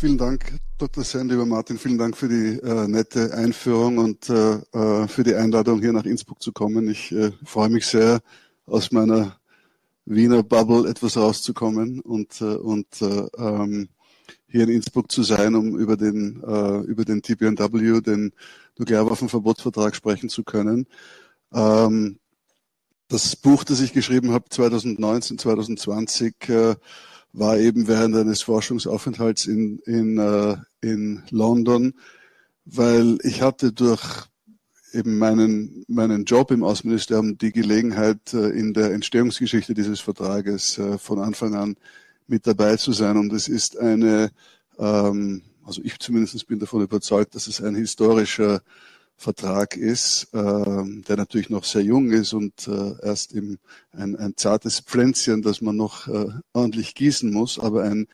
Vielen Dank, Dr. Sen, lieber Martin. Vielen Dank für die äh, nette Einführung und äh, äh, für die Einladung, hier nach Innsbruck zu kommen. Ich äh, freue mich sehr, aus meiner Wiener Bubble etwas rauszukommen und, äh, und äh, ähm, hier in Innsbruck zu sein, um über den, über den TPNW, den Nuklearwaffenverbotsvertrag sprechen zu können. Ähm, das Buch, das ich geschrieben habe, 2019, 2020, äh, war eben während eines Forschungsaufenthalts in, in, äh, in London, weil ich hatte durch eben meinen, meinen Job im Außenministerium die Gelegenheit, äh, in der Entstehungsgeschichte dieses Vertrages äh, von Anfang an mit dabei zu sein. Und es ist eine, ähm, also ich zumindest bin davon überzeugt, dass es ein historischer Vertrag ist, äh, der natürlich noch sehr jung ist und äh, erst im, ein, ein zartes Pflänzchen, das man noch äh, ordentlich gießen muss, aber ein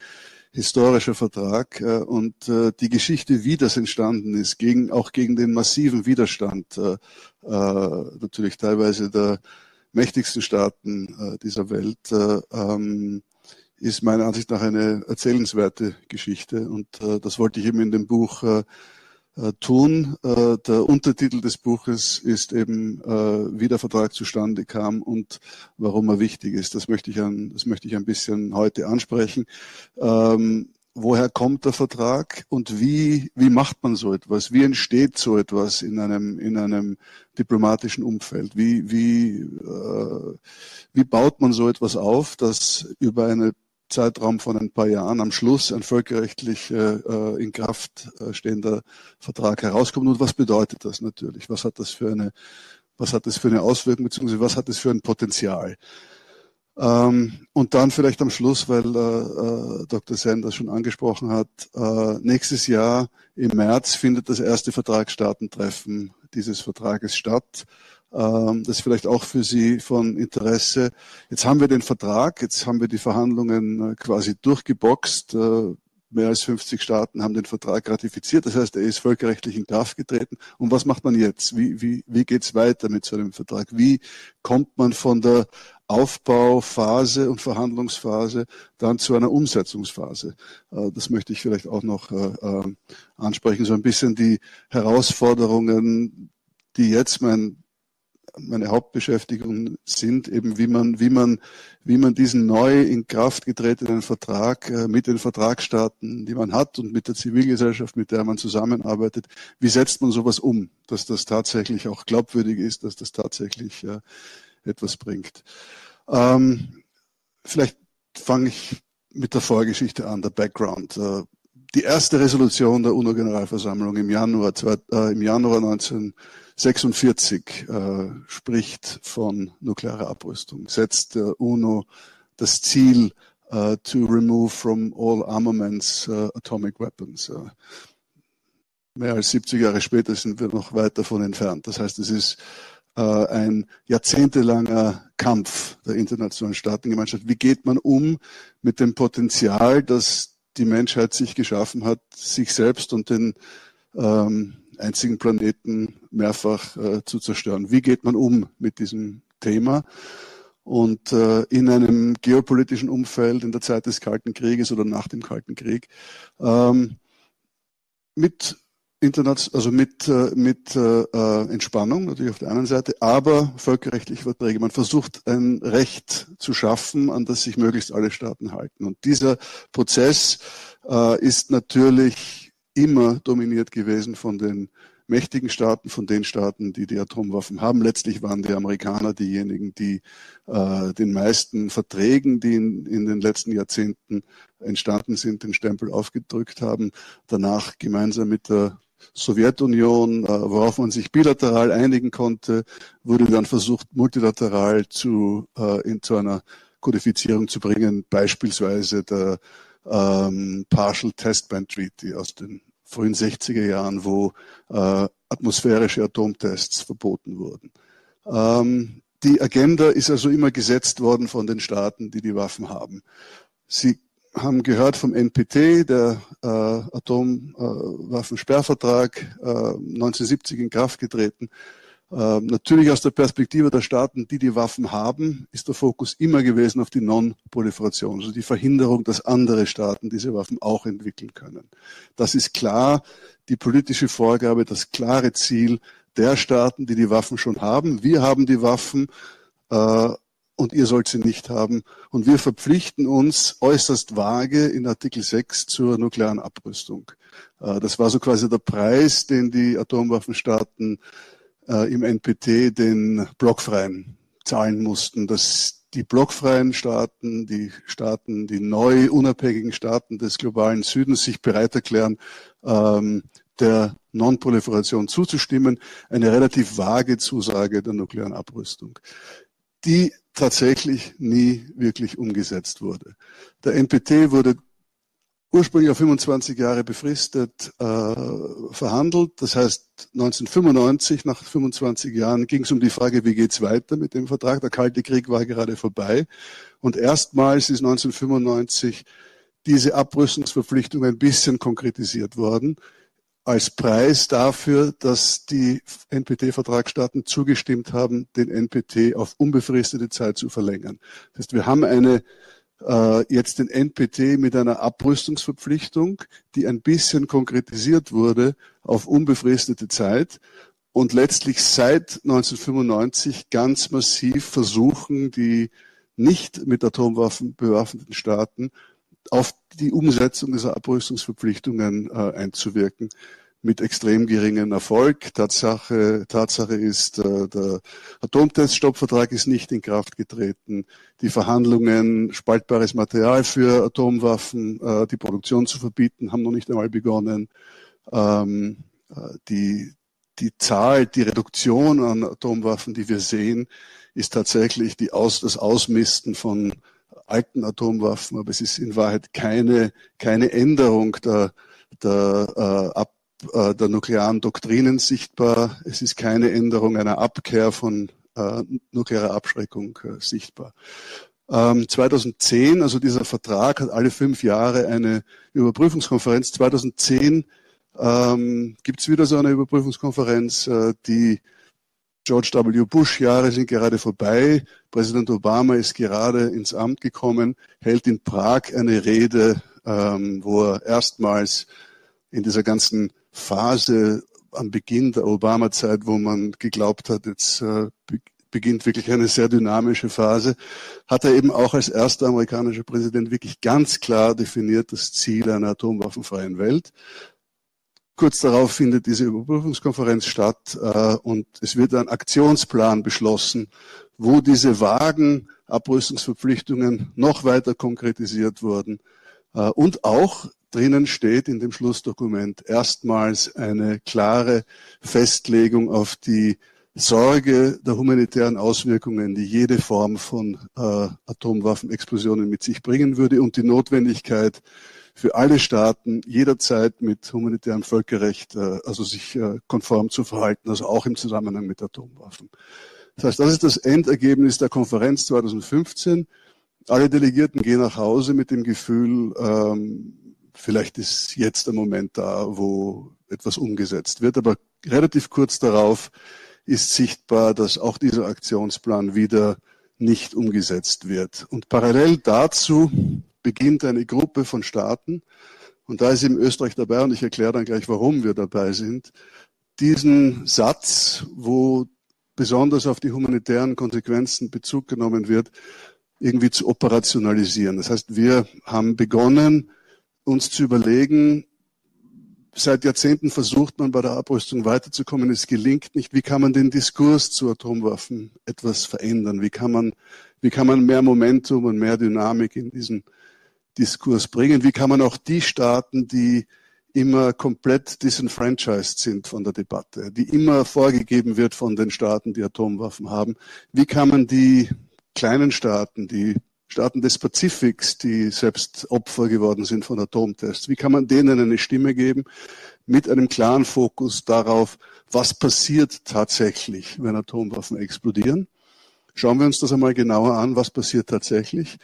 historischer Vertrag äh, und äh, die Geschichte, wie das entstanden ist, gegen, auch gegen den massiven Widerstand, äh, äh, natürlich teilweise der mächtigsten Staaten äh, dieser Welt, äh, ähm, ist meiner Ansicht nach eine erzählenswerte Geschichte und äh, das wollte ich eben in dem Buch äh, tun. Äh, der Untertitel des Buches ist eben, äh, wie der Vertrag zustande kam und warum er wichtig ist. Das möchte ich ein, das möchte ich ein bisschen heute ansprechen. Ähm, woher kommt der Vertrag und wie, wie macht man so etwas? Wie entsteht so etwas in einem, in einem diplomatischen Umfeld? Wie, wie, äh, wie baut man so etwas auf, das über eine Zeitraum von ein paar Jahren am Schluss ein völkerrechtlich äh, äh, in Kraft äh, stehender Vertrag herauskommt. Und was bedeutet das natürlich? Was hat das für eine, was hat das für eine Auswirkung, beziehungsweise was hat das für ein Potenzial? Ähm, und dann vielleicht am Schluss, weil äh, Dr. Sen das schon angesprochen hat, äh, nächstes Jahr im März findet das erste Vertragsstaatentreffen dieses Vertrages statt. Ähm, das ist vielleicht auch für Sie von Interesse. Jetzt haben wir den Vertrag, jetzt haben wir die Verhandlungen äh, quasi durchgeboxt. Äh, mehr als 50 Staaten haben den Vertrag ratifiziert. Das heißt, er ist völkerrechtlich in Kraft getreten. Und was macht man jetzt? Wie, wie, wie geht's weiter mit so einem Vertrag? Wie kommt man von der Aufbauphase und Verhandlungsphase dann zu einer Umsetzungsphase? Äh, das möchte ich vielleicht auch noch ansprechen. So ein bisschen die Herausforderungen, die jetzt mein meine Hauptbeschäftigung sind, eben wie man, wie man, wie man diesen neu in Kraft getretenen Vertrag äh, mit den Vertragsstaaten, die man hat und mit der Zivilgesellschaft, mit der man zusammenarbeitet, wie setzt man sowas um, dass das tatsächlich auch glaubwürdig ist, dass das tatsächlich äh, etwas bringt. Ähm, vielleicht fange ich mit der Vorgeschichte an, der Background. Die erste Resolution der UNO-Generalversammlung im Januar, äh, im Januar 19 46 äh, spricht von nuklearer Abrüstung, setzt der UNO das Ziel uh, to remove from all armaments uh, atomic weapons. Uh, mehr als 70 Jahre später sind wir noch weit davon entfernt. Das heißt, es ist ein jahrzehntelanger Kampf der internationalen Staatengemeinschaft. Wie geht man um mit dem Potenzial, das die Menschheit sich geschaffen hat, sich selbst und den ähm, einzigen Planeten mehrfach äh, zu zerstören. Wie geht man um mit diesem Thema? Und äh, in einem geopolitischen Umfeld in der Zeit des Kalten Krieges oder nach dem Kalten Krieg ähm, mit Also mit, äh, mit äh, äh, Entspannung natürlich auf der einen Seite, aber völkerrechtliche Verträge. Man versucht ein Recht zu schaffen, an das sich möglichst alle Staaten halten. Und dieser Prozess äh, ist natürlich immer dominiert gewesen von den mächtigen Staaten, von den Staaten, die die Atomwaffen haben. Letztlich waren die Amerikaner diejenigen, die äh, den meisten Verträgen, die in, in den letzten Jahrzehnten entstanden sind, den Stempel aufgedrückt haben. Danach gemeinsam mit der Sowjetunion, äh, worauf man sich bilateral einigen konnte, wurde dann versucht, multilateral zu, äh, in, zu einer Kodifizierung zu bringen, beispielsweise der ähm, Partial Test Ban Treaty aus den frühen 60er Jahren, wo äh, atmosphärische Atomtests verboten wurden. Ähm, die Agenda ist also immer gesetzt worden von den Staaten, die die Waffen Sie haben gehört vom NPT, der äh, Atomwaffensperrvertrag, äh, 1970 in Kraft getreten. Ähm, natürlich aus der Perspektive der Staaten, die die Waffen haben, ist der Fokus immer gewesen auf die Non-Proliferation, also die Verhinderung, dass andere Staaten diese Waffen auch entwickeln können. Das ist klar die politische Vorgabe, das klare Ziel der Staaten, die die Waffen schon haben. Wir haben die Waffen äh, und ihr sollt sie nicht haben. Und wir verpflichten uns äußerst vage in Artikel 6 zur nuklearen Abrüstung. Äh, das war so quasi der Preis, den die Atomwaffenstaaten äh, im NPT den Blockfreien zahlen mussten, dass die blockfreien Staaten, die Staaten, die neu unabhängigen Staaten des globalen Südens sich bereit erklären, ähm, der Non-Proliferation zuzustimmen, eine relativ vage Zusage der nuklearen Abrüstung, die tatsächlich nie wirklich umgesetzt wurde. Der NPT wurde ursprünglich auf 25 Jahre befristet äh, verhandelt. Das heißt, 1995, nach 25 Jahren, ging es um die Frage, wie geht's weiter mit dem Vertrag. Der Kalte Krieg war gerade vorbei. Und erstmals ist 1995 diese Abrüstungsverpflichtung ein bisschen konkretisiert worden als Preis dafür, dass die NPT-Vertragsstaaten zugestimmt haben, den NPT auf unbefristete Zeit zu verlängern. Das heißt, wir haben eine äh, jetzt den NPT mit einer Abrüstungsverpflichtung, die ein bisschen konkretisiert wurde auf unbefristete Zeit und letztlich seit 1995 ganz massiv versuchen, die nicht mit Atomwaffen bewaffneten Staaten auf die Umsetzung dieser Abrüstungsverpflichtungen äh, einzuwirken mit extrem geringem Erfolg. Tatsache, Tatsache ist, äh, der Atomteststoppvertrag ist nicht in Kraft getreten. Die Verhandlungen, spaltbares Material für Atomwaffen, äh, die Produktion zu verbieten, haben noch nicht einmal begonnen. Ähm, äh, die, die Zahl, die Reduktion an Atomwaffen, die wir sehen, ist tatsächlich die Aus, das Ausmisten von alten Atomwaffen, aber es ist in Wahrheit keine, keine Änderung der, der, äh, ab, äh, der nuklearen Doktrinen sichtbar. Es ist keine Änderung einer Abkehr von äh, nuklearer Abschreckung äh, sichtbar. Ähm, 2010, also dieser Vertrag hat alle fünf Jahre eine Überprüfungskonferenz. 2010 ähm, gibt es wieder so eine Überprüfungskonferenz, äh, die George W. Bush Jahre sind gerade vorbei. Präsident Obama ist gerade ins Amt gekommen, hält in Prag eine Rede, ähm, wo er erstmals in dieser ganzen Phase am Beginn der Obama-Zeit, wo man geglaubt hat, jetzt äh, beginnt wirklich eine sehr dynamische Phase, hat er eben auch als erster amerikanischer Präsident wirklich ganz klar definiert das Ziel einer atomwaffenfreien Welt. Kurz darauf findet diese Überprüfungskonferenz statt äh, und es wird ein Aktionsplan beschlossen, wo diese vagen Abrüstungsverpflichtungen noch weiter konkretisiert wurden äh, und auch drinnen steht in dem Schlussdokument erstmals eine klare Festlegung auf die Sorge der humanitären Auswirkungen, die jede Form von äh, Atomwaffenexplosionen mit sich bringen würde und die Notwendigkeit für alle Staaten jederzeit mit humanitärem Völkerrecht, äh, also sich äh, konform zu verhalten, also auch im Zusammenhang mit Atomwaffen. Das heißt, das ist das Endergebnis der Konferenz 2015. Alle Delegierten gehen nach Hause mit dem Gefühl, ähm, vielleicht ist jetzt der Moment da, wo etwas umgesetzt wird. Aber relativ kurz darauf ist sichtbar, dass auch dieser Aktionsplan wieder nicht umgesetzt wird. Und parallel dazu beginnt eine Gruppe von Staaten, und da ist eben Österreich dabei, und ich erkläre dann gleich, warum wir dabei sind, diesen Satz, wo besonders auf die humanitären Konsequenzen Bezug genommen wird, irgendwie zu operationalisieren. Das heißt, wir haben begonnen, uns zu überlegen, seit Jahrzehnten versucht man bei der Abrüstung weiterzukommen. Es gelingt nicht. Wie kann man den Diskurs zu Atomwaffen etwas verändern? Wie kann man, wie kann man mehr Momentum und mehr Dynamik in diesen Diskurs bringen? Wie kann man auch die Staaten, die immer komplett disenfranchised sind von der Debatte, die immer vorgegeben wird von den Staaten, die Atomwaffen haben, wie kann man die kleinen Staaten, die Staaten des Pazifiks, die selbst Opfer geworden sind von Atomtests, wie kann man denen eine Stimme geben mit einem klaren Fokus darauf, was passiert tatsächlich, wenn Atomwaffen explodieren? Schauen wir uns das einmal genauer an, was passiert tatsächlich.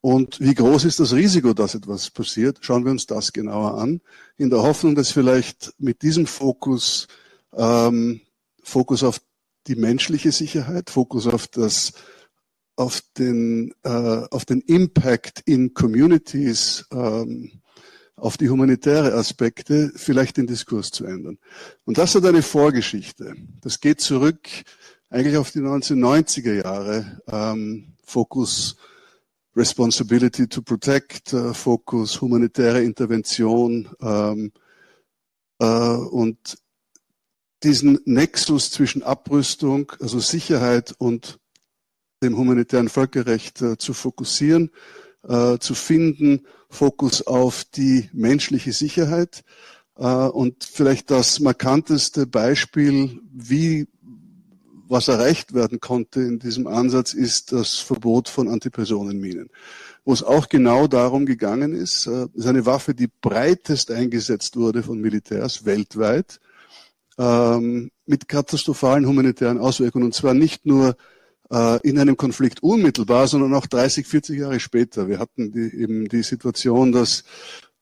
Und wie groß ist das Risiko, dass etwas passiert? Schauen wir uns das genauer an, in der Hoffnung, dass vielleicht mit diesem Fokus, ähm, Fokus auf die menschliche Sicherheit, Fokus auf das auf den, äh, auf den Impact in Communities, ähm, auf die humanitäre Aspekte, vielleicht den Diskurs zu ändern. Und das hat eine Vorgeschichte. Das geht zurück eigentlich auf die 1990er Jahre. Ähm, Fokus Responsibility to Protect, äh, Fokus humanitäre Intervention ähm, äh, und diesen Nexus zwischen Abrüstung, also Sicherheit und dem humanitären Völkerrecht äh, zu fokussieren, äh, zu finden, Fokus auf die menschliche Sicherheit. Äh, und vielleicht das markanteste Beispiel, wie was erreicht werden konnte in diesem Ansatz, ist das Verbot von Antipersonenminen, wo es auch genau darum gegangen ist, äh, ist eine Waffe, die breitest eingesetzt wurde von Militärs weltweit, ähm, mit katastrophalen humanitären Auswirkungen. Und zwar nicht nur äh, in einem Konflikt unmittelbar, sondern auch 30, 40 Jahre später. Wir hatten die, eben die Situation, dass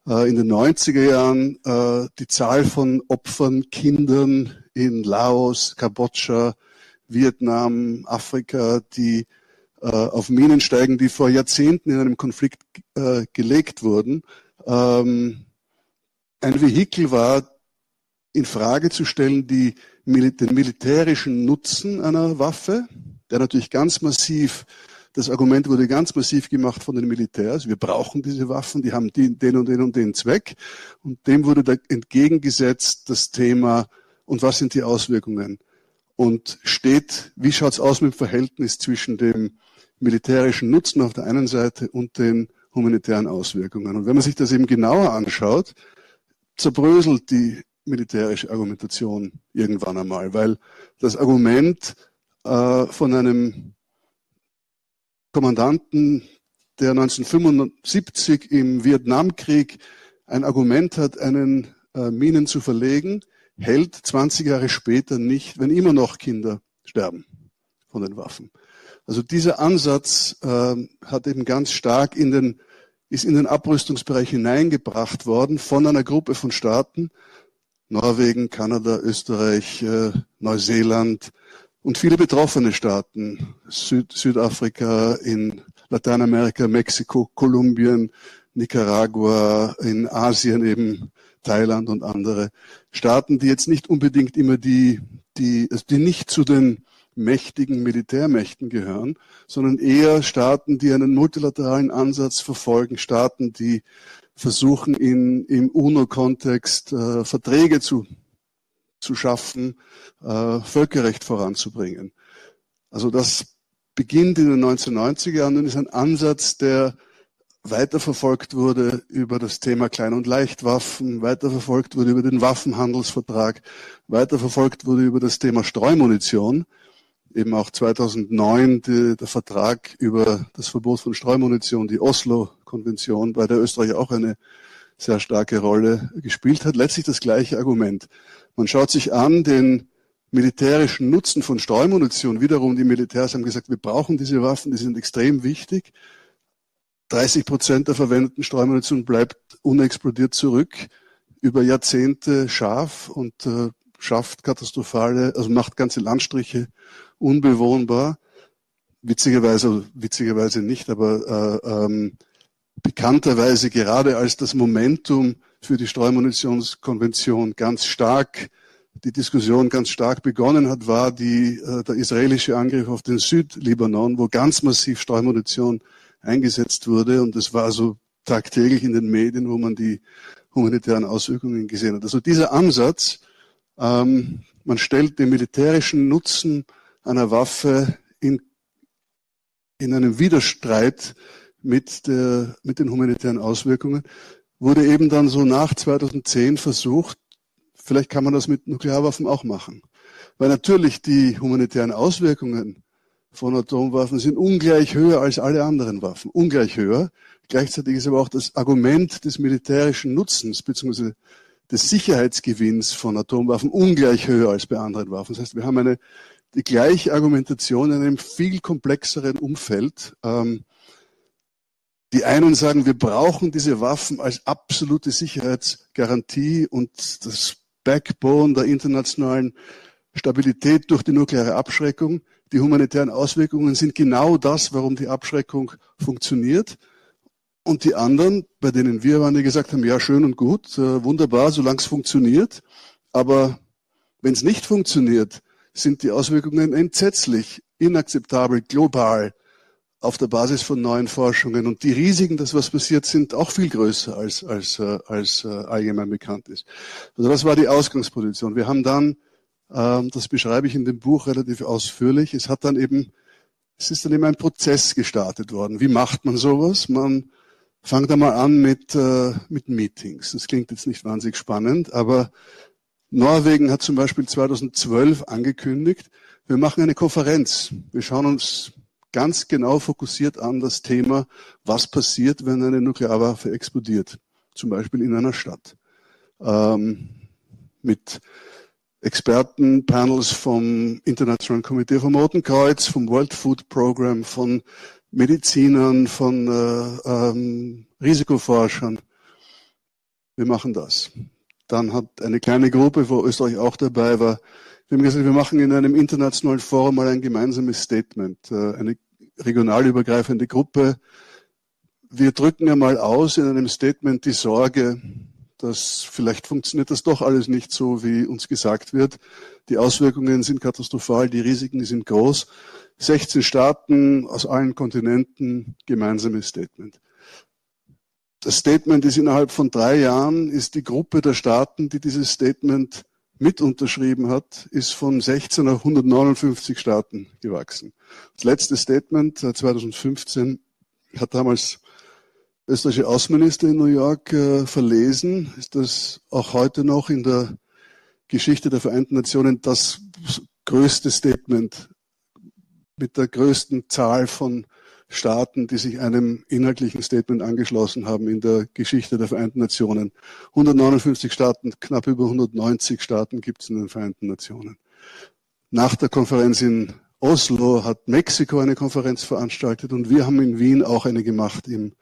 äh, in den 90er Jahren äh, die Zahl von Opfern, Kindern in Laos, Kambodscha, Vietnam, Afrika, die äh, auf Minen steigen, die vor Jahrzehnten in einem Konflikt äh, gelegt wurden, ähm, ein Vehikel war, in Frage zu stellen, die, den militärischen Nutzen einer Waffe, der natürlich ganz massiv, das Argument wurde ganz massiv gemacht von den Militärs. Wir brauchen diese Waffen, die haben den, den und den und den Zweck. Und dem wurde da entgegengesetzt das Thema, und was sind die Auswirkungen? Und steht, wie schaut's aus mit dem Verhältnis zwischen dem militärischen Nutzen auf der einen Seite und den humanitären Auswirkungen? Und wenn man sich das eben genauer anschaut, zerbröselt die militärische Argumentation irgendwann einmal, weil das Argument äh, von einem Kommandanten, der 1975 im Vietnamkrieg ein Argument hat, einen äh, Minen zu verlegen, hält 20 Jahre später nicht, wenn immer noch Kinder sterben von den Waffen. Also dieser Ansatz äh, hat eben ganz stark in den, ist in den Abrüstungsbereich hineingebracht worden von einer Gruppe von Staaten, Norwegen, Kanada, Österreich, äh, Neuseeland, und viele betroffene Staaten, Süd Südafrika, in Lateinamerika, Mexiko, Kolumbien, Nicaragua, in Asien eben Thailand und andere Staaten, die jetzt nicht unbedingt immer die, die, also die nicht zu den mächtigen Militärmächten gehören, sondern eher Staaten, die einen multilateralen Ansatz verfolgen, Staaten, die versuchen, in, im UNO-Kontext äh, Verträge zu zu schaffen, äh, Völkerrecht voranzubringen. Also das beginnt in den 1990er Jahren und ist ein Ansatz, der weiterverfolgt wurde über das Thema Klein- und Leichtwaffen, weiterverfolgt wurde über den Waffenhandelsvertrag, weiterverfolgt wurde über das Thema Streumunition. Eben auch 2009 die, der Vertrag über das Verbot von Streumunition, die Oslo-Konvention, bei der Österreich auch eine sehr starke Rolle gespielt hat. Letztlich das gleiche Argument. Man schaut sich an den militärischen Nutzen von Streumunition. Wiederum die Militärs haben gesagt, wir brauchen diese Waffen, die sind extrem wichtig. 30 Prozent der verwendeten Streumunition bleibt unexplodiert zurück, über Jahrzehnte scharf und äh, schafft katastrophale, also macht ganze Landstriche unbewohnbar. Witzigerweise, witzigerweise nicht, aber äh, ähm, bekannterweise gerade als das Momentum für die Streumunitionskonvention ganz stark die Diskussion ganz stark begonnen hat, war die, äh, der israelische Angriff auf den Südlibanon, wo ganz massiv Streumunition eingesetzt wurde. Und das war so tagtäglich in den Medien, wo man die humanitären Auswirkungen gesehen hat. Also dieser Ansatz, ähm, man stellt den militärischen Nutzen einer Waffe in, in einem Widerstreit mit, der, mit den humanitären Auswirkungen, wurde eben dann so nach 2010 versucht, vielleicht kann man das mit Nuklearwaffen auch machen. Weil natürlich die humanitären Auswirkungen von Atomwaffen sind ungleich höher als alle anderen Waffen, ungleich höher. Gleichzeitig ist aber auch das Argument des militärischen Nutzens bzw. des Sicherheitsgewinns von Atomwaffen ungleich höher als bei anderen Waffen. Das heißt, wir haben eine die gleiche Argumentation in einem viel komplexeren Umfeld. Ähm, die einen sagen, wir brauchen diese Waffen als absolute Sicherheitsgarantie und das Backbone der internationalen Stabilität durch die nukleare Abschreckung. Die humanitären Auswirkungen sind genau das, warum die Abschreckung funktioniert. Und die anderen, bei denen wir waren, die gesagt haben, ja, schön und gut, äh, wunderbar, solange es funktioniert. Aber wenn es nicht funktioniert, sind die Auswirkungen entsetzlich, inakzeptabel, global auf der Basis von neuen Forschungen. Und die Risiken, dass was passiert, sind auch viel größer, als, als, äh, als äh, allgemein bekannt ist. Also das war die Ausgangsposition. Wir haben dann, das beschreibe ich in dem Buch relativ ausführlich, es hat dann eben, es ist dann eben ein Prozess gestartet worden. Wie macht man sowas? Man fängt einmal an mit, äh, mit Meetings. Das klingt jetzt nicht wahnsinnig spannend, aber Norwegen hat zum Beispiel 2012 angekündigt, wir machen eine Konferenz. Wir schauen uns ganz genau fokussiert an das Thema, was passiert, wenn eine Nuklearwaffe explodiert, zum Beispiel in einer Stadt. Ähm, mit Experten, Panels vom Internationalen Komitee vom Roten Kreuz, vom World Food Program, von Medizinern, von äh, ähm, Risikoforschern. Wir machen das. Dann hat eine kleine Gruppe, wo Österreich auch dabei war, wir haben gesagt, wir machen in einem internationalen Forum mal ein gemeinsames Statement, äh, eine regionalübergreifende Gruppe. Wir drücken ja mal aus in einem Statement die Sorge, dass vielleicht funktioniert das doch alles nicht so, wie uns gesagt wird. Die Auswirkungen sind katastrophal, die Risiken sind groß. 16 Staaten aus allen Kontinenten, gemeinsames Statement. Das Statement ist innerhalb von drei Jahren, ist die Gruppe der Staaten, die dieses Statement mit unterschrieben hat, ist von 16 auf 159 Staaten gewachsen. Das letzte Statement 2015 äh, hat damals österreichische Außenminister in New York äh, verlesen, ist das auch heute noch in der Geschichte der Vereinten Nationen das größte Statement mit der größten Zahl von Staaten, die sich einem inhaltlichen Statement angeschlossen haben in der Geschichte der Vereinten Nationen. 159 Staaten, knapp über 190 Staaten gibt es in den Vereinten Nationen. Nach der Konferenz in Oslo hat Mexiko eine Konferenz veranstaltet und wir haben in Wien auch eine gemacht im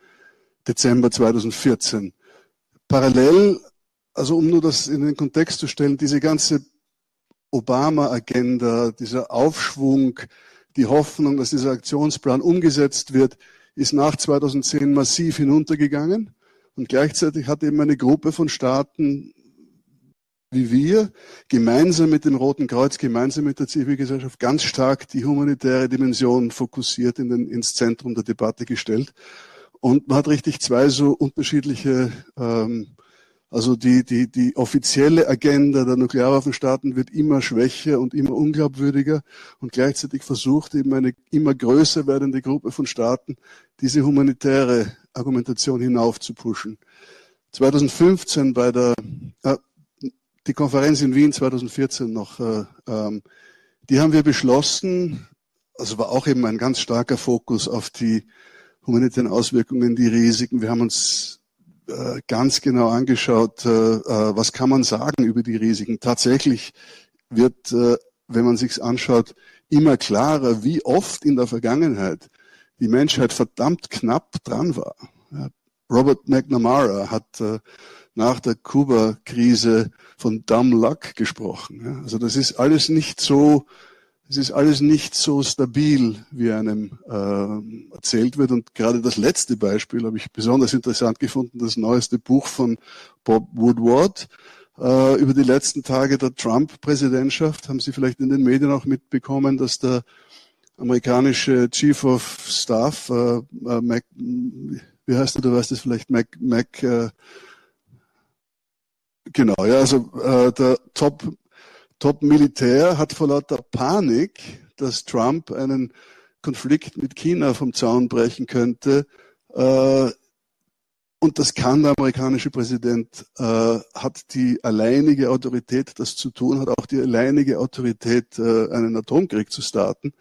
Dezember 2014. Parallel, also um nur das in den Kontext zu stellen, diese ganze Obama-Agenda, dieser Aufschwung, die Hoffnung, dass dieser Aktionsplan umgesetzt wird, ist nach 2010 massiv hinuntergegangen. Und gleichzeitig hat eben eine Gruppe von Staaten wie wir gemeinsam mit dem Roten Kreuz, gemeinsam mit der Zivilgesellschaft ganz stark die humanitäre Dimension fokussiert in den, ins Zentrum der Debatte gestellt. Und man hat richtig zwei so unterschiedliche ähm, also die, die, die offizielle Agenda der Nuklearwaffenstaaten wird immer schwächer und immer unglaubwürdiger und gleichzeitig versucht eben eine immer größer werdende Gruppe von Staaten, diese humanitäre Argumentation hinauf zu pushen. 2015 bei der, äh, die Konferenz in Wien 2014 noch, äh, ähm, die haben wir beschlossen, also war auch eben ein ganz starker Fokus auf die humanitären Auswirkungen, die Risiken. Wir haben uns äh, ganz genau angeschaut, äh, äh, was kann man sagen über die Risiken. Tatsächlich wird, wenn man sich's anschaut, immer klarer, wie oft in der Vergangenheit die Menschheit verdammt knapp dran war. Robert McNamara hat nach der Kuba-Krise von Dumb Luck gesprochen. Also das ist alles nicht so es ist alles nicht so stabil, wie einem äh, erzählt wird. Und gerade das letzte Beispiel habe ich besonders interessant gefunden, das neueste Buch von Bob Woodward äh, über die letzten Tage der Trump-Präsidentschaft. Haben Sie vielleicht in den Medien auch mitbekommen, dass der amerikanische Chief of Staff, äh, äh, Mac, wie heißt er, du weißt es vielleicht, Mac, Mac äh, genau, ja, also äh, der Top Top-Militär hat vor lauter Panik, dass Trump einen Konflikt mit China vom Zaun brechen könnte, äh, und das kann der amerikanische Präsident, äh, hat die alleinige Autorität, das zu tun, hat auch die alleinige Autorität, äh, einen Atomkrieg zu starten.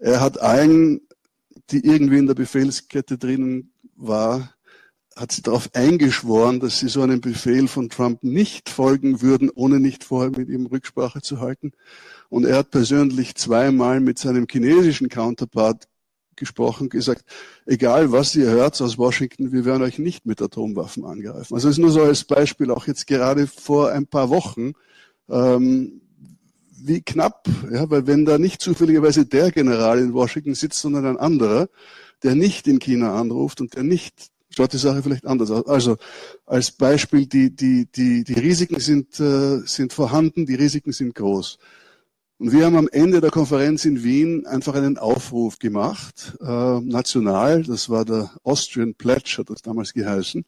Er hat allen, die irgendwie in der Befehlskette drinnen war, hat sie darauf eingeschworen, dass sie so einem Befehl von Trump nicht folgen würden, ohne nicht vorher mit ihm Rücksprache zu halten. Und er hat persönlich zweimal mit seinem chinesischen Counterpart gesprochen, gesagt, egal was ihr hört aus Washington, wir werden euch nicht mit Atomwaffen angreifen. Also es ist nur so als Beispiel, auch jetzt gerade vor ein paar Wochen, ähm, wie knapp, ja, weil wenn da nicht zufälligerweise der General in Washington sitzt, sondern ein anderer, der nicht in China anruft und der nicht, schaut die Sache vielleicht anders aus. Also als Beispiel, die, die, die, die Risiken sind, äh, sind vorhanden, die Risiken sind groß. Und wir haben am Ende der Konferenz in Wien einfach einen Aufruf gemacht, äh, national, das war der Austrian Pledge, hat das damals geheißen,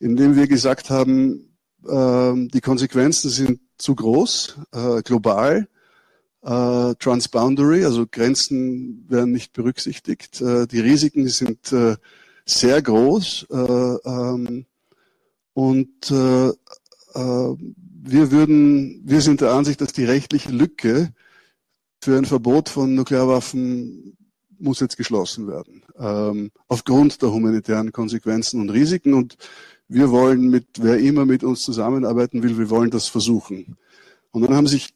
in dem wir gesagt haben, äh, die Konsequenzen sind zu groß, äh, global, transboundary, also Grenzen werden nicht berücksichtigt, die Risiken sind sehr groß äh, ähm, und äh, äh, wir würden, wir sind der Ansicht, dass die rechtliche Lücke für ein Verbot von Nuklearwaffen muss jetzt geschlossen werden, ähm, aufgrund der humanitären Konsequenzen und Risiken. Und wir wollen mit, wer immer mit uns zusammenarbeiten will, wir wollen das versuchen. Und dann haben sich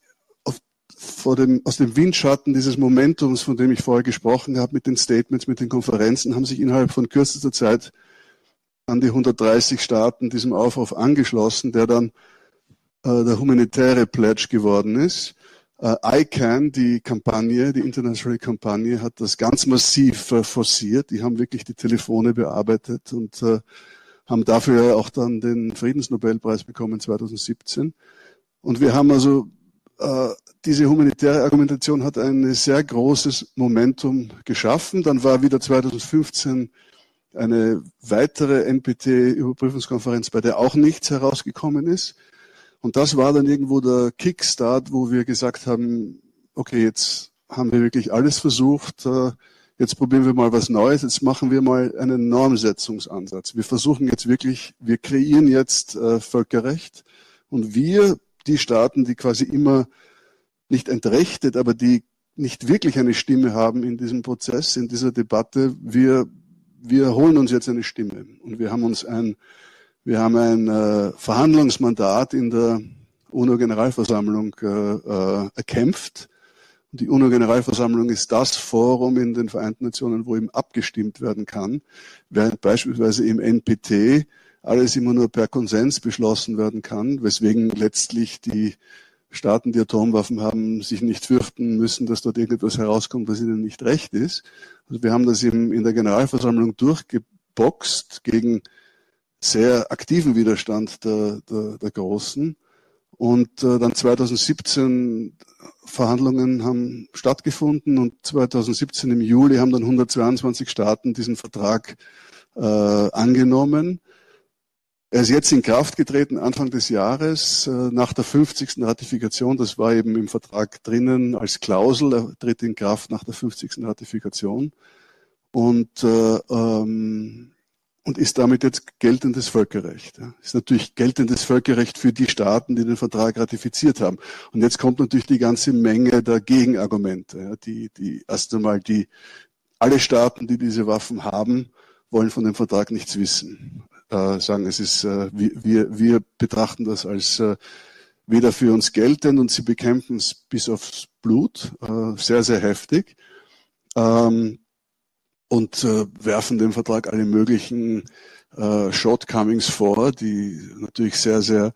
dem, aus dem Windschatten dieses Momentums, von dem ich vorher gesprochen habe, mit den Statements, mit den Konferenzen, haben sich innerhalb von kürzester Zeit an die 130 Staaten diesem Aufruf angeschlossen, der dann äh, der humanitäre Pledge geworden ist. Äh, ICANN, die Kampagne, die internationale Kampagne, hat das ganz massiv äh, forciert. Die haben wirklich die Telefone bearbeitet und äh, haben dafür auch dann den Friedensnobelpreis bekommen 2017. Und wir haben also diese humanitäre Argumentation hat ein sehr großes Momentum geschaffen. Dann war wieder 2015 eine weitere NPT-Überprüfungskonferenz, bei der auch nichts herausgekommen ist. Und das war dann irgendwo der Kickstart, wo wir gesagt haben, okay, jetzt haben wir wirklich alles versucht, äh, jetzt probieren wir mal was Neues, jetzt machen wir mal einen Normsetzungsansatz. Wir versuchen jetzt wirklich, wir kreieren jetzt äh, Völkerrecht und wir, die Staaten, die quasi immer nicht entrechtet, aber die nicht wirklich eine Stimme haben in diesem Prozess, in dieser Debatte, wir, wir holen uns jetzt eine Stimme und wir haben uns ein wir haben ein äh, Verhandlungsmandat in der UNO-Generalversammlung äh, äh, erkämpft. Die UNO-Generalversammlung ist das Forum in den Vereinten Nationen, wo eben abgestimmt werden kann, während beispielsweise im NPT alles immer nur per Konsens beschlossen werden kann, weswegen letztlich die Staaten, die Atomwaffen haben, sich nicht fürchten müssen, dass dort irgendetwas herauskommt, was ihnen nicht recht ist. Also wir haben das eben in der Generalversammlung durchgeboxt gegen sehr aktiven Widerstand der, der, der Großen. Und äh, dann 2017 Verhandlungen haben stattgefunden und 2017 im Juli haben dann 122 Staaten diesen Vertrag äh, angenommen. Er ist jetzt in Kraft getreten, Anfang des Jahres, äh, nach der 50. Ratifikation. Das war eben im Vertrag drinnen als Klausel. Er tritt in Kraft nach der 50. Ratifikation. Und äh, ähm, und ist damit jetzt geltendes Völkerrecht. Ist natürlich geltendes Völkerrecht für die Staaten, die den Vertrag ratifiziert haben. Und jetzt kommt natürlich die ganze Menge der Gegenargumente, die, die erst einmal die, alle Staaten, die diese Waffen haben, wollen von dem Vertrag nichts wissen. Äh, sagen, es ist, äh, wir, wir betrachten das als äh, weder für uns geltend und sie bekämpfen es bis aufs Blut, äh, sehr, sehr heftig. Ähm, und äh, werfen dem Vertrag alle möglichen äh, Shortcomings vor, die natürlich sehr, sehr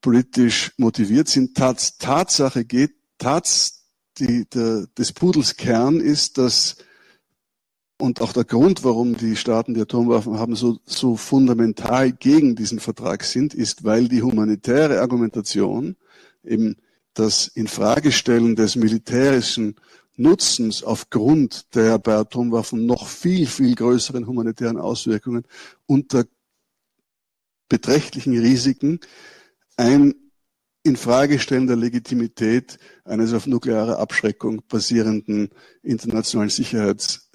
politisch motiviert sind. Tats, Tatsache geht, Tats, die, der, des Pudels Kern ist, dass und auch der Grund, warum die Staaten, die Atomwaffen haben, so, so fundamental gegen diesen Vertrag sind, ist, weil die humanitäre Argumentation eben das Infragestellen des militärischen Nutzens aufgrund der bei Atomwaffen noch viel, viel größeren humanitären Auswirkungen unter beträchtlichen Risiken ein Infragestellen der Legitimität eines auf nuklearer Abschreckung basierenden internationalen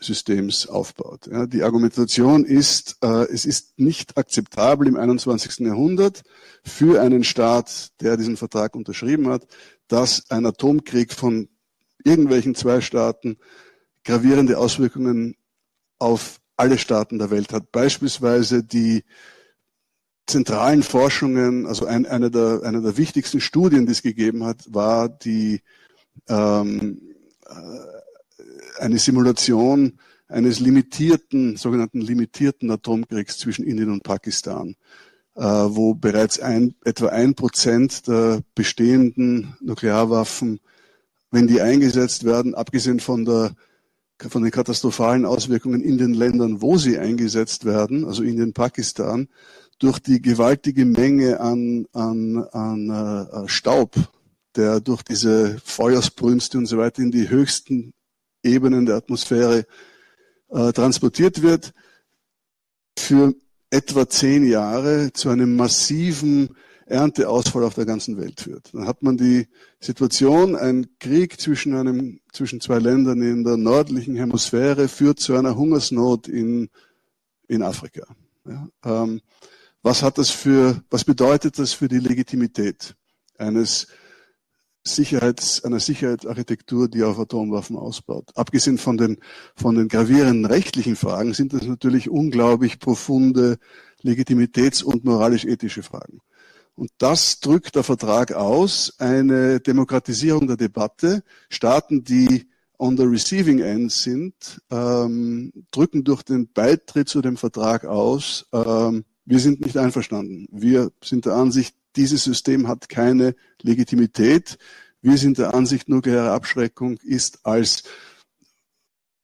Sicherheitssystems aufbaut. Ja, die Argumentation ist, äh, es ist nicht akzeptabel im 21. Jahrhundert für einen Staat, der diesen Vertrag unterschrieben hat, dass ein Atomkrieg von irgendwelchen zwei Staaten gravierende Auswirkungen auf alle Staaten der Welt hat. Beispielsweise die zentralen Forschungen, also ein, eine, der, eine der wichtigsten Studien, die es gegeben hat, war die ähm, äh, eine Simulation eines limitierten, sogenannten limitierten Atomkriegs zwischen Indien und Pakistan, äh, wo bereits ein, etwa ein Prozent der bestehenden Nuklearwaffen wenn die eingesetzt werden, abgesehen von der von den katastrophalen Auswirkungen in den Ländern, wo sie eingesetzt werden, also Indien, Pakistan, durch die gewaltige Menge an, an, an äh, Staub, der durch diese Feuersbrünste und so weiter in die höchsten Ebenen der Atmosphäre äh, transportiert wird, für etwa zehn Jahre zu einem massiven Ernteausfall auf der ganzen Welt führt. Dann hat man die Situation, ein Krieg zwischen, einem, zwischen zwei Ländern in der nördlichen Hemisphäre führt zu einer Hungersnot in, in Afrika. Ja, ähm, was hat das für, was bedeutet das für die Legitimität eines Sicherheits, einer Sicherheitsarchitektur, die auf Atomwaffen ausbaut? Abgesehen von den, von den gravierenden rechtlichen Fragen sind das natürlich unglaublich profunde Legitimitäts- und moralisch-ethische Fragen. Und das drückt der Vertrag aus, eine Demokratisierung der Debatte. Staaten, die on the receiving end sind, ähm, drücken durch den Beitritt zu dem Vertrag aus, ähm, wir sind nicht einverstanden. Wir sind der Ansicht, dieses System hat keine Legitimität. Wir sind der Ansicht, nukleare Abschreckung ist als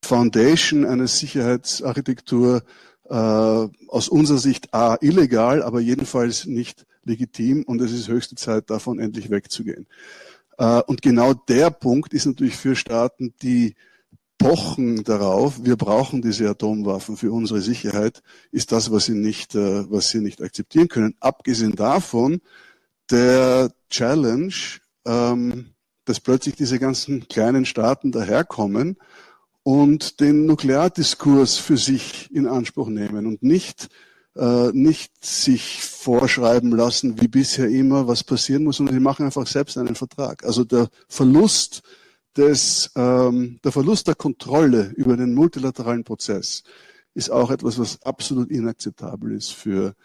Foundation einer Sicherheitsarchitektur äh, aus unserer Sicht a illegal, aber jedenfalls nicht legitim und es ist höchste Zeit, davon endlich wegzugehen. Äh, und genau der Punkt ist natürlich für Staaten, die pochen darauf, wir brauchen diese Atomwaffen für unsere Sicherheit, ist das, was sie nicht, äh, was sie nicht akzeptieren können. Abgesehen davon, der Challenge, ähm, dass plötzlich diese ganzen kleinen Staaten daherkommen und den Nukleardiskurs für sich in Anspruch nehmen und nicht äh, nicht sich vorschreiben lassen, wie bisher immer, was passieren muss, sondern sie machen einfach selbst einen Vertrag. Also der Verlust des, ähm, der Verlust der Kontrolle über den multilateralen Prozess ist auch etwas, was absolut inakzeptabel ist für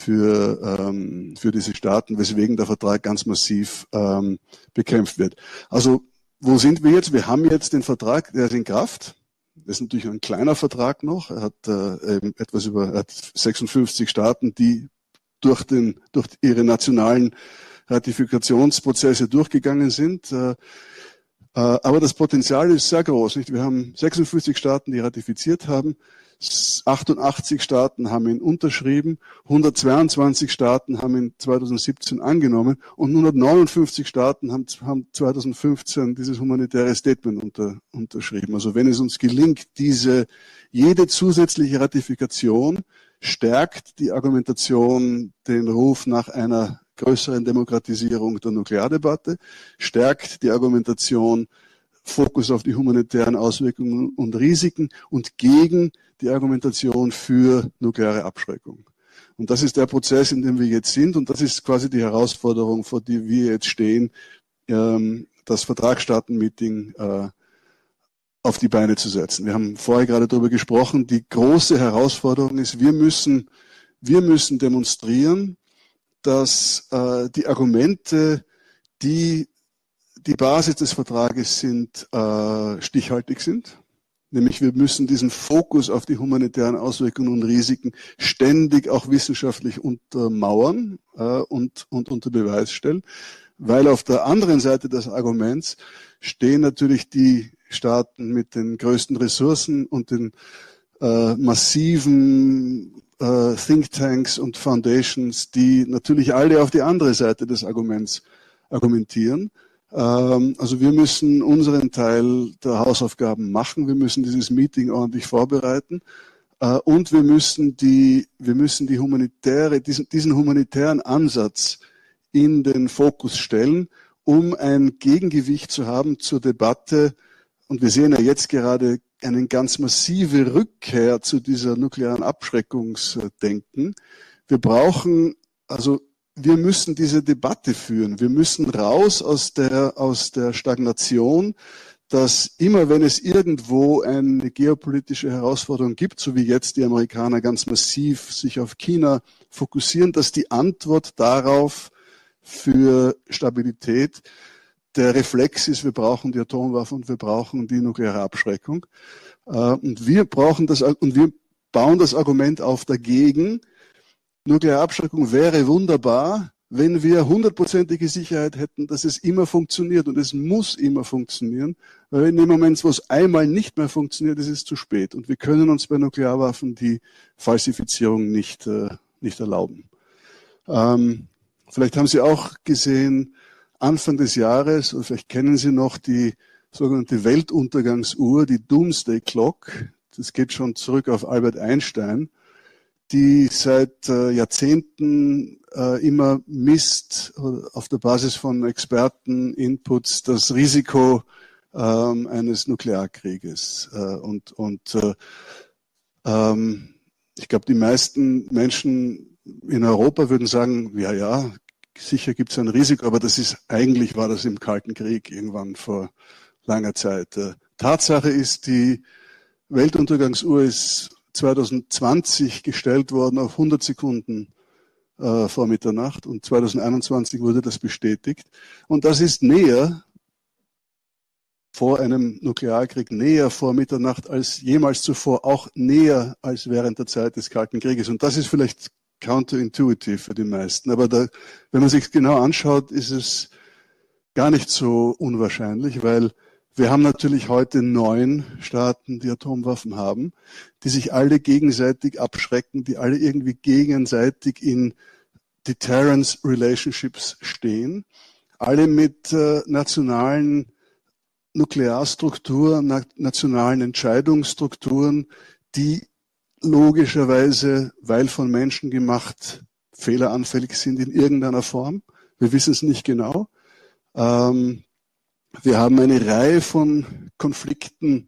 für, ähm, für diese Staaten, weswegen der Vertrag ganz massiv ähm, bekämpft wird. Also wo sind wir jetzt? Wir haben jetzt den Vertrag, der ist in Kraft. Das ist natürlich ein kleiner Vertrag noch. Er hat äh, etwas über er hat 56 Staaten, die durch, den, durch ihre nationalen Ratifikationsprozesse durchgegangen sind. Äh, aber das Potenzial ist sehr groß. Nicht? Wir haben 56 Staaten, die ratifiziert haben. 88 Staaten haben ihn unterschrieben, 122 Staaten haben ihn 2017 angenommen und 159 Staaten haben, haben 2015 dieses humanitäre Statement unter, unterschrieben. Also wenn es uns gelingt, diese jede zusätzliche Ratifikation stärkt die Argumentation, den Ruf nach einer größeren Demokratisierung der Nukleardebatte, stärkt die Argumentation Fokus auf die humanitären Auswirkungen und Risiken und gegen die Argumentation für nukleare Abschreckung. Und das ist der Prozess, in dem wir jetzt sind. Und das ist quasi die Herausforderung, vor der wir jetzt stehen, ähm, das Vertragsstaaten-Meeting äh, auf die Beine zu setzen. Wir haben vorher gerade darüber gesprochen. Die große Herausforderung ist, wir müssen, wir müssen demonstrieren, dass äh, die Argumente, die die Basis des Vertrages sind, äh, stichhaltig sind. Nämlich wir müssen diesen Fokus auf die humanitären Auswirkungen und Risiken ständig auch wissenschaftlich untermauern äh, und, und unter Beweis stellen. Weil auf der anderen Seite des Arguments stehen natürlich die Staaten mit den größten Ressourcen und den äh, massiven äh, Thinktanks und Foundations, die natürlich alle auf die andere Seite des Arguments argumentieren ähm, also wir müssen unseren Teil der Hausaufgaben machen. Wir müssen dieses Meeting ordentlich vorbereiten. Äh, und wir müssen die, wir müssen die humanitäre, diesen, diesen humanitären Ansatz in den Fokus stellen, um ein Gegengewicht zu haben zur Debatte. Und wir sehen ja jetzt gerade eine ganz massive Rückkehr zu dieser nuklearen Abschreckungsdenken. Wir brauchen also wir müssen diese Debatte führen. Wir müssen raus aus der, aus der Stagnation, dass immer wenn es irgendwo eine geopolitische Herausforderung gibt, so wie jetzt die Amerikaner ganz massiv sich auf China fokussieren, dass die Antwort darauf für Stabilität der Reflex ist, wir brauchen die Atomwaffen und wir brauchen die nukleare Abschreckung. Äh, und wir brauchen das, und wir bauen das Argument auf dagegen, Nukleare Abschreckung wäre wunderbar, wenn wir hundertprozentige Sicherheit hätten, dass es immer funktioniert und es muss immer funktionieren, weil in dem Moment, wo es einmal nicht mehr funktioniert, ist es zu spät und wir können uns bei Nuklearwaffen die Falsifizierung nicht, äh, nicht erlauben. Ähm, vielleicht haben Sie auch gesehen, Anfang des Jahres, oder vielleicht kennen Sie noch die sogenannte Weltuntergangsuhr, die Doomsday Clock. Das geht schon zurück auf Albert Einstein die seit äh, Jahrzehnten äh, immer misst auf der Basis von Experten, Inputs das Risiko ähm, eines Nuklearkrieges. Äh, und und äh, ähm, ich glaube, die meisten Menschen in Europa würden sagen, ja, ja, sicher gibt es ein Risiko, aber das ist eigentlich war das im Kalten Krieg irgendwann vor langer Zeit. Äh, Tatsache ist, die Weltuntergangsuhr ist 2020 gestellt worden auf 100 Sekunden äh, vor Mitternacht und 2021 wurde das bestätigt. Und das ist näher vor einem Nuklearkrieg, näher vor Mitternacht als jemals zuvor, auch näher als während der Zeit des Kalten Krieges. Und das ist vielleicht counterintuitive für die meisten. Aber da, wenn man sich genau anschaut, ist es gar nicht so unwahrscheinlich, weil wir haben natürlich heute neun Staaten, die Atomwaffen haben, die sich alle gegenseitig abschrecken, die alle irgendwie gegenseitig in Deterrence Relationships stehen, alle mit äh, nationalen Nuklearstrukturen, na nationalen Entscheidungsstrukturen, die logischerweise, weil von Menschen gemacht, fehleranfällig sind in irgendeiner Form. Wir wissen es nicht genau. Ähm, wir haben eine Reihe von Konflikten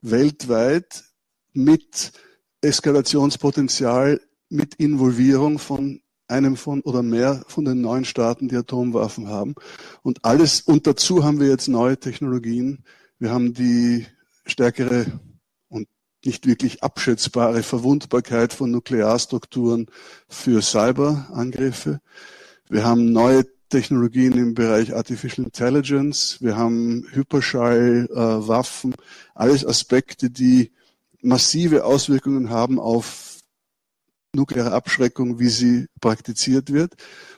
weltweit mit Eskalationspotenzial, mit Involvierung von einem von oder mehr von den neuen Staaten, die Atomwaffen haben. Und alles, und dazu haben wir jetzt neue Technologien. Wir haben die stärkere nicht wirklich abschätzbare Verwundbarkeit von Nuklearstrukturen für Cyberangriffe. Wir haben neue Technologien im Bereich Artificial Intelligence, wir haben Hyperschallwaffen, äh, alles Aspekte, die massive Auswirkungen haben auf nukleare Abschreckung, wie sie praktiziert wird.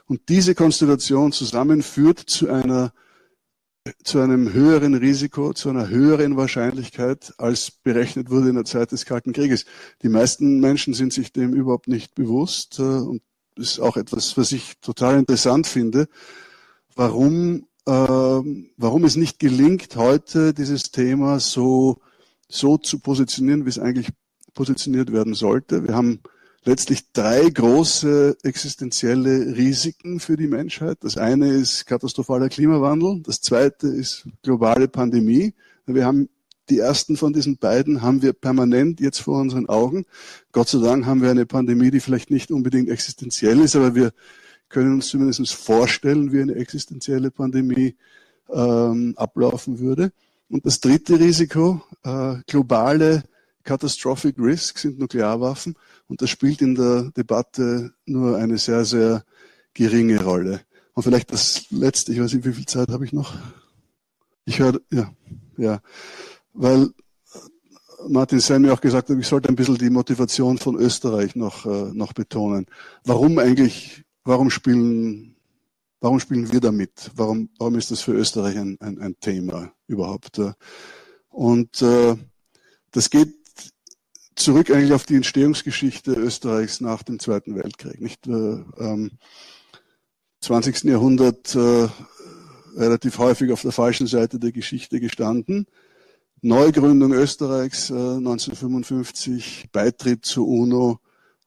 Und diese Konstellation zusammen führt zu einer zu einem höheren Risiko, zu einer höheren Wahrscheinlichkeit, als berechnet wurde in der Zeit des Kalten Krieges. Die meisten Menschen sind sich dem überhaupt nicht bewusst äh, und ist auch etwas, was ich total interessant finde, warum, äh, warum es nicht gelingt, heute dieses Thema so, so zu positionieren, wie es eigentlich positioniert werden sollte. Wir haben letztlich drei große existenzielle Risiken für die Menschheit. Das eine ist katastrophaler Klimawandel, das zweite ist globale Pandemie. Wir haben die ersten von diesen beiden haben wir permanent jetzt vor unseren Augen. Gott sei Dank haben wir eine Pandemie, die vielleicht nicht unbedingt existenziell ist, aber wir können uns zumindest vorstellen, wie eine existenzielle Pandemie ähm, ablaufen würde. Und das dritte Risiko, äh, globale Catastrophic Risk sind Nuklearwaffen. Und das spielt in der Debatte nur eine sehr, sehr geringe Rolle. Und vielleicht das letzte, ich weiß nicht, wie viel Zeit habe ich noch? Ich höre, ja, ja weil Martin Sen mir auch gesagt hat, ich sollte ein bisschen die Motivation von Österreich noch, äh, noch betonen. Warum eigentlich, warum spielen, warum spielen wir damit? Warum, warum ist das für Österreich ein, ein, ein Thema überhaupt? Und äh, das geht zurück eigentlich auf die Entstehungsgeschichte Österreichs nach dem Zweiten Weltkrieg. Nicht äh, ähm, 20. Jahrhundert äh, relativ häufig auf der falschen Seite der Geschichte gestanden Neugründung Österreichs äh, 1955, Beitritt zur UNO,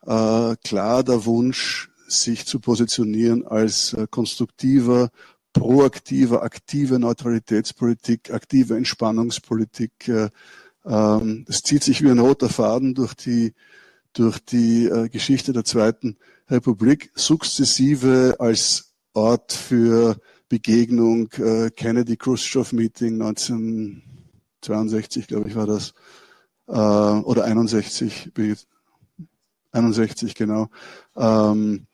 äh, klar der Wunsch, sich zu positionieren als äh, konstruktiver, proaktiver, aktive Neutralitätspolitik, aktive Entspannungspolitik. Äh, ähm, es zieht sich wie ein roter Faden durch die, durch die äh, Geschichte der Zweiten Republik, sukzessive als Ort für Begegnung, äh, Kennedy-Khrushchev-Meeting 19 62, glaube ich, war das, äh, oder 61, 61, genau. Ähm,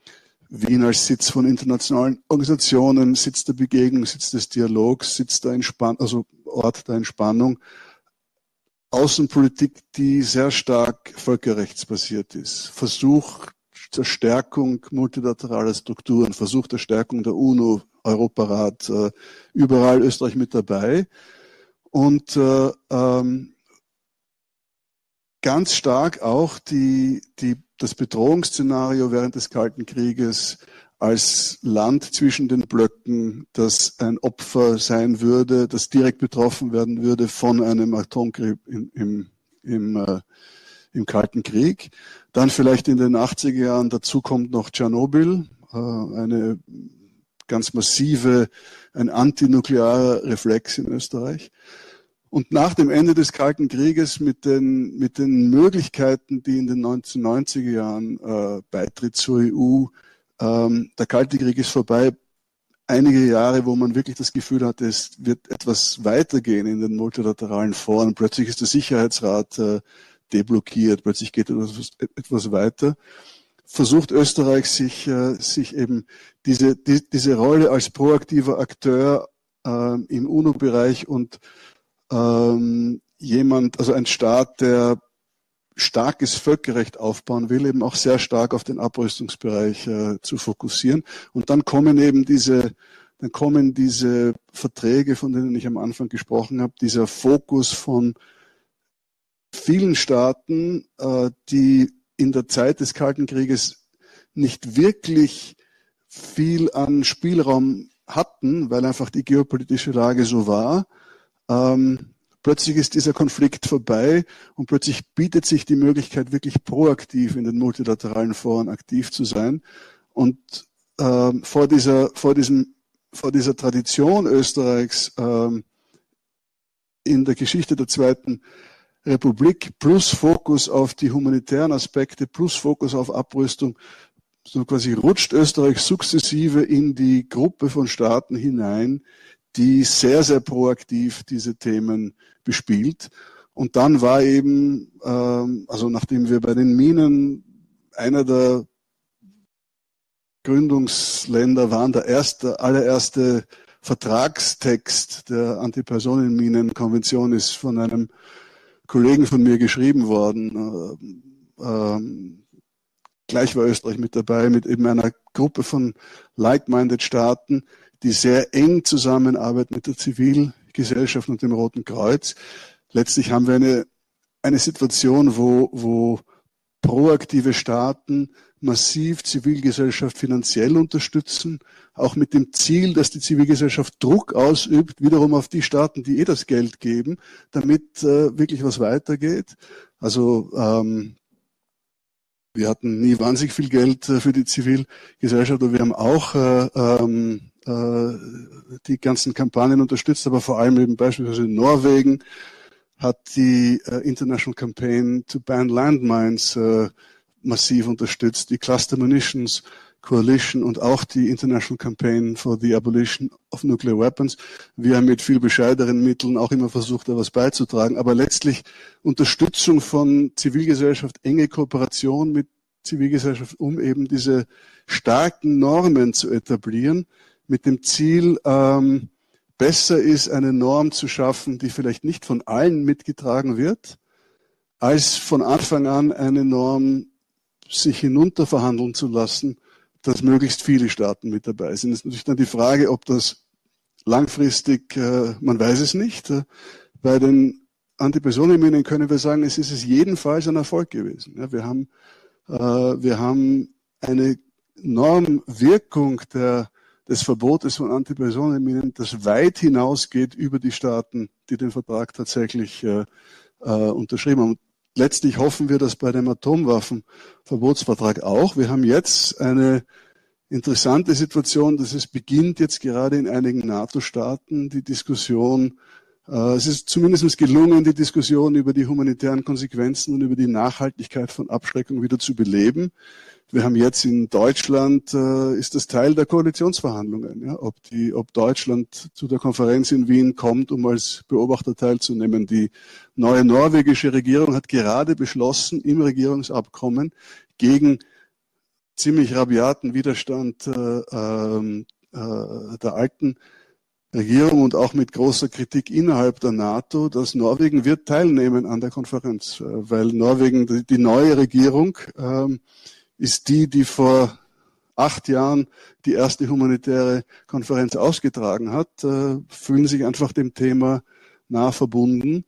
Wien als Sitz von internationalen Organisationen, Sitz der Begegnung, Sitz des Dialogs, Sitz der Entspannung, also Ort der Entspannung. Außenpolitik, die sehr stark völkerrechtsbasiert ist. Versuch, zur Stärkung multilateraler Strukturen, Versuch der Stärkung der UNO, Europarat, äh, überall Österreich mit dabei. Und äh, ähm, ganz stark auch die, die, das Bedrohungsszenario während des Kalten Krieges als Land zwischen den Blöcken, das ein Opfer sein würde, das direkt betroffen werden würde von einem Atomkrieg im, im, im, äh, im Kalten Krieg. Dann vielleicht in den 80er Jahren dazu kommt noch Tschernobyl, äh, eine ganz massive, ein antinuklearer Reflex in Österreich. Und nach dem Ende des Kalten Krieges mit den, mit den Möglichkeiten, die in den 1990er Jahren äh, Beitritt zur EU ähm, der Kalte Krieg ist vorbei. Einige Jahre, wo man wirklich das Gefühl hatte, es wird etwas weitergehen in den multilateralen Foren. Plötzlich ist der Sicherheitsrat äh, deblockiert, plötzlich geht etwas, etwas weiter. Versucht Österreich sich, äh, sich eben diese, die, diese Rolle als proaktiver Akteur äh, im UNO-Bereich und ähm, jemand, also ein Staat, der starkes Völkerrecht aufbauen will, eben auch sehr stark auf den Abrüstungsbereich äh, zu fokussieren. Und dann kommen eben diese, dann kommen diese Verträge, von denen ich am Anfang gesprochen habe, dieser Fokus von vielen Staaten, äh, die in der Zeit des Kalten Krieges nicht wirklich viel an Spielraum hatten, weil einfach die geopolitische Lage so war. Ähm, Plötzlich ist dieser Konflikt vorbei und plötzlich bietet sich die Möglichkeit, wirklich proaktiv in den multilateralen Foren aktiv zu sein. Und ähm, vor dieser, vor diesem, vor dieser Tradition Österreichs ähm, in der Geschichte der Zweiten Republik plus Fokus auf die humanitären Aspekte plus Fokus auf Abrüstung so quasi rutscht Österreich sukzessive in die Gruppe von Staaten hinein, die sehr, sehr proaktiv diese Themen bespielt. Und dann war eben, ähm, also nachdem wir bei den Minen einer der Gründungsländer waren, der erste, allererste Vertragstext der Antipersonenminenkonvention ist von einem Kollegen von mir geschrieben worden. Äh, ähm, gleich war Österreich mit dabei, mit eben einer Gruppe von like-minded Staaten, die sehr eng zusammenarbeitet mit der Zivilgesellschaft und dem Roten Kreuz. Letztlich haben wir eine, eine Situation, wo, wo proaktive Staaten massiv Zivilgesellschaft finanziell unterstützen, auch mit dem Ziel, dass die Zivilgesellschaft Druck ausübt, wiederum auf die Staaten, die eh das Geld geben, damit äh, wirklich was weitergeht. Also ähm, wir hatten nie wahnsinnig viel Geld äh, für die Zivilgesellschaft, aber wir haben auch äh, ähm, äh, die ganzen Kampagnen unterstützt, aber vor allem eben beispielsweise in Norwegen hat die äh, International Campaign to Ban Landmines äh, massiv unterstützt, die Cluster Munitions Coalition und auch die International Campaign for the Abolition of Nuclear Weapons. Wir haben mit viel bescheideren Mitteln auch immer versucht, da was beizutragen, aber letztlich Unterstützung von Zivilgesellschaft, enge Kooperation mit Zivilgesellschaft, um eben diese starken Normen zu etablieren, mit dem Ziel, ähm, besser ist, eine Norm zu schaffen, die vielleicht nicht von allen mitgetragen wird, als von Anfang an eine Norm sich hinunterverhandeln zu lassen, dass möglichst viele Staaten mit dabei sind. Es ist natürlich dann die Frage, ob das langfristig, äh, man weiß es nicht. Äh, bei den Antipersonenminen können wir sagen, es ist es jedenfalls ein Erfolg gewesen. Ja, wir haben, äh, wir haben eine Normwirkung der des Verbotes von Antipersonenminen, das weit hinausgeht über die Staaten, die den Vertrag tatsächlich äh, äh, unterschrieben haben. Letztlich hoffen wir das bei dem Atomwaffenverbotsvertrag auch. Wir haben jetzt eine interessante Situation, dass es beginnt jetzt gerade in einigen NATO-Staaten die Diskussion, es ist zumindest gelungen, die Diskussion über die humanitären Konsequenzen und über die Nachhaltigkeit von Abschreckung wieder zu beleben. Wir haben jetzt in Deutschland, äh, ist das Teil der Koalitionsverhandlungen, ja, ob, die, ob Deutschland zu der Konferenz in Wien kommt, um als Beobachter teilzunehmen. Die neue norwegische Regierung hat gerade beschlossen, im Regierungsabkommen gegen ziemlich rabiaten Widerstand äh, ähm, äh, der alten Regierung und auch mit großer Kritik innerhalb der NATO, dass Norwegen wird teilnehmen an der Konferenz, äh, weil Norwegen die, neue Regierung ähm, ist die, die vor acht Jahren die erste humanitäre Konferenz ausgetragen hat, äh, fühlen sich einfach dem Thema nah verbunden.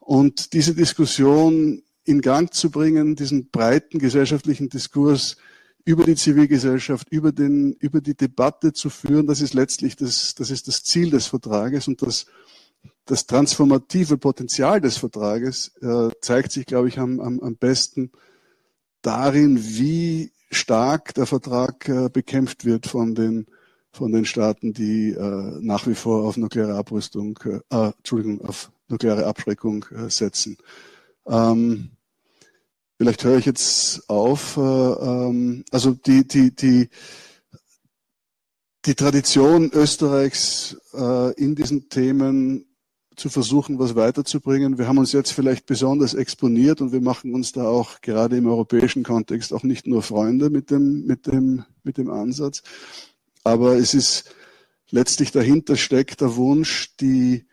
Und diese Diskussion in Gang zu bringen, diesen breiten gesellschaftlichen Diskurs über die Zivilgesellschaft, über, den, über die Debatte zu führen, das ist letztlich das, das, ist das Ziel des Vertrages und das, das transformative Potenzial des Vertrages äh, zeigt sich, glaube ich, am, am, am besten darin, wie stark der Vertrag äh, bekämpft wird von den von den Staaten, die äh, nach wie vor auf nukleare Abrüstung, äh, Entschuldigung, auf nukleare Abschreckung äh, setzen. Ähm, vielleicht höre ich jetzt auf. Äh, ähm, also die die die die Tradition Österreichs äh, in diesen Themen zu versuchen, was weiterzubringen. Wir haben uns jetzt vielleicht besonders exponiert und wir machen uns da auch gerade im europäischen Kontext auch nicht nur Freunde mit dem, mit dem, mit dem Ansatz. Aber es ist letztlich dahinter steckt der Wunsch, die,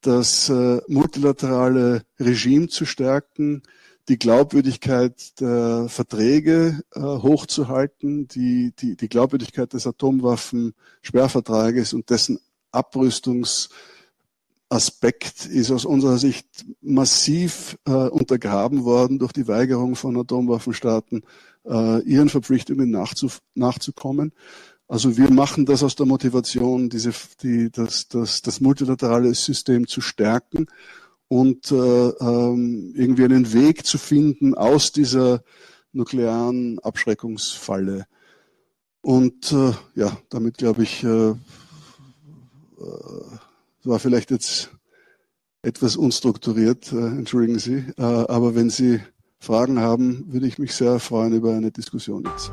das äh, multilaterale Regime zu stärken, die Glaubwürdigkeit der Verträge äh, hochzuhalten, die, die, die Glaubwürdigkeit des Atomwaffensperrvertrages und dessen Abrüstungs Aspekt ist aus unserer Sicht massiv äh, untergraben worden durch die Weigerung von Atomwaffenstaaten, äh, ihren Verpflichtungen nachzu, nachzukommen. Also wir machen das aus der Motivation, diese, die, das, das, das multilaterale System zu stärken und äh, ähm, irgendwie einen Weg zu finden aus dieser nuklearen Abschreckungsfalle. Und äh, ja, damit glaube ich, äh, äh, war vielleicht jetzt etwas unstrukturiert, äh, entschuldigen Sie. Äh, aber wenn Sie Fragen haben, würde ich mich sehr freuen über eine Diskussion jetzt.